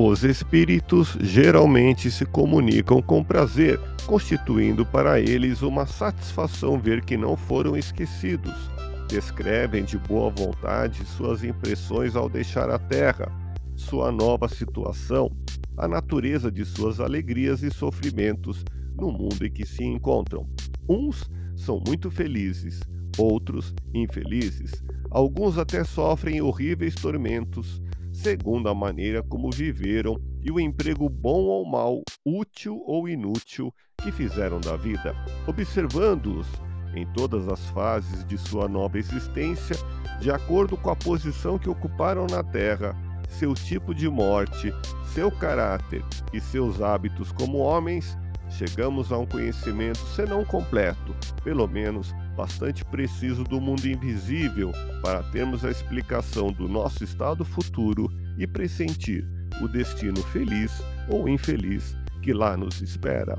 Os espíritos geralmente se comunicam com prazer, constituindo para eles uma satisfação ver que não foram esquecidos. Descrevem de boa vontade suas impressões ao deixar a Terra, sua nova situação, a natureza de suas alegrias e sofrimentos no mundo em que se encontram. Uns são muito felizes, outros infelizes, alguns até sofrem horríveis tormentos segundo a maneira como viveram e o emprego bom ou mau, útil ou inútil que fizeram da vida, observando-os em todas as fases de sua nova existência, de acordo com a posição que ocuparam na Terra, seu tipo de morte, seu caráter e seus hábitos como homens, chegamos a um conhecimento, se não completo, pelo menos bastante preciso do mundo invisível para termos a explicação do nosso estado futuro e pressentir o destino feliz ou infeliz que lá nos espera.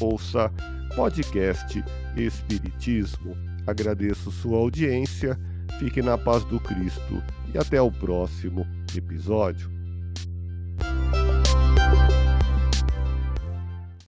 Ouça podcast Espiritismo. Agradeço sua audiência, fique na paz do Cristo e até o próximo episódio.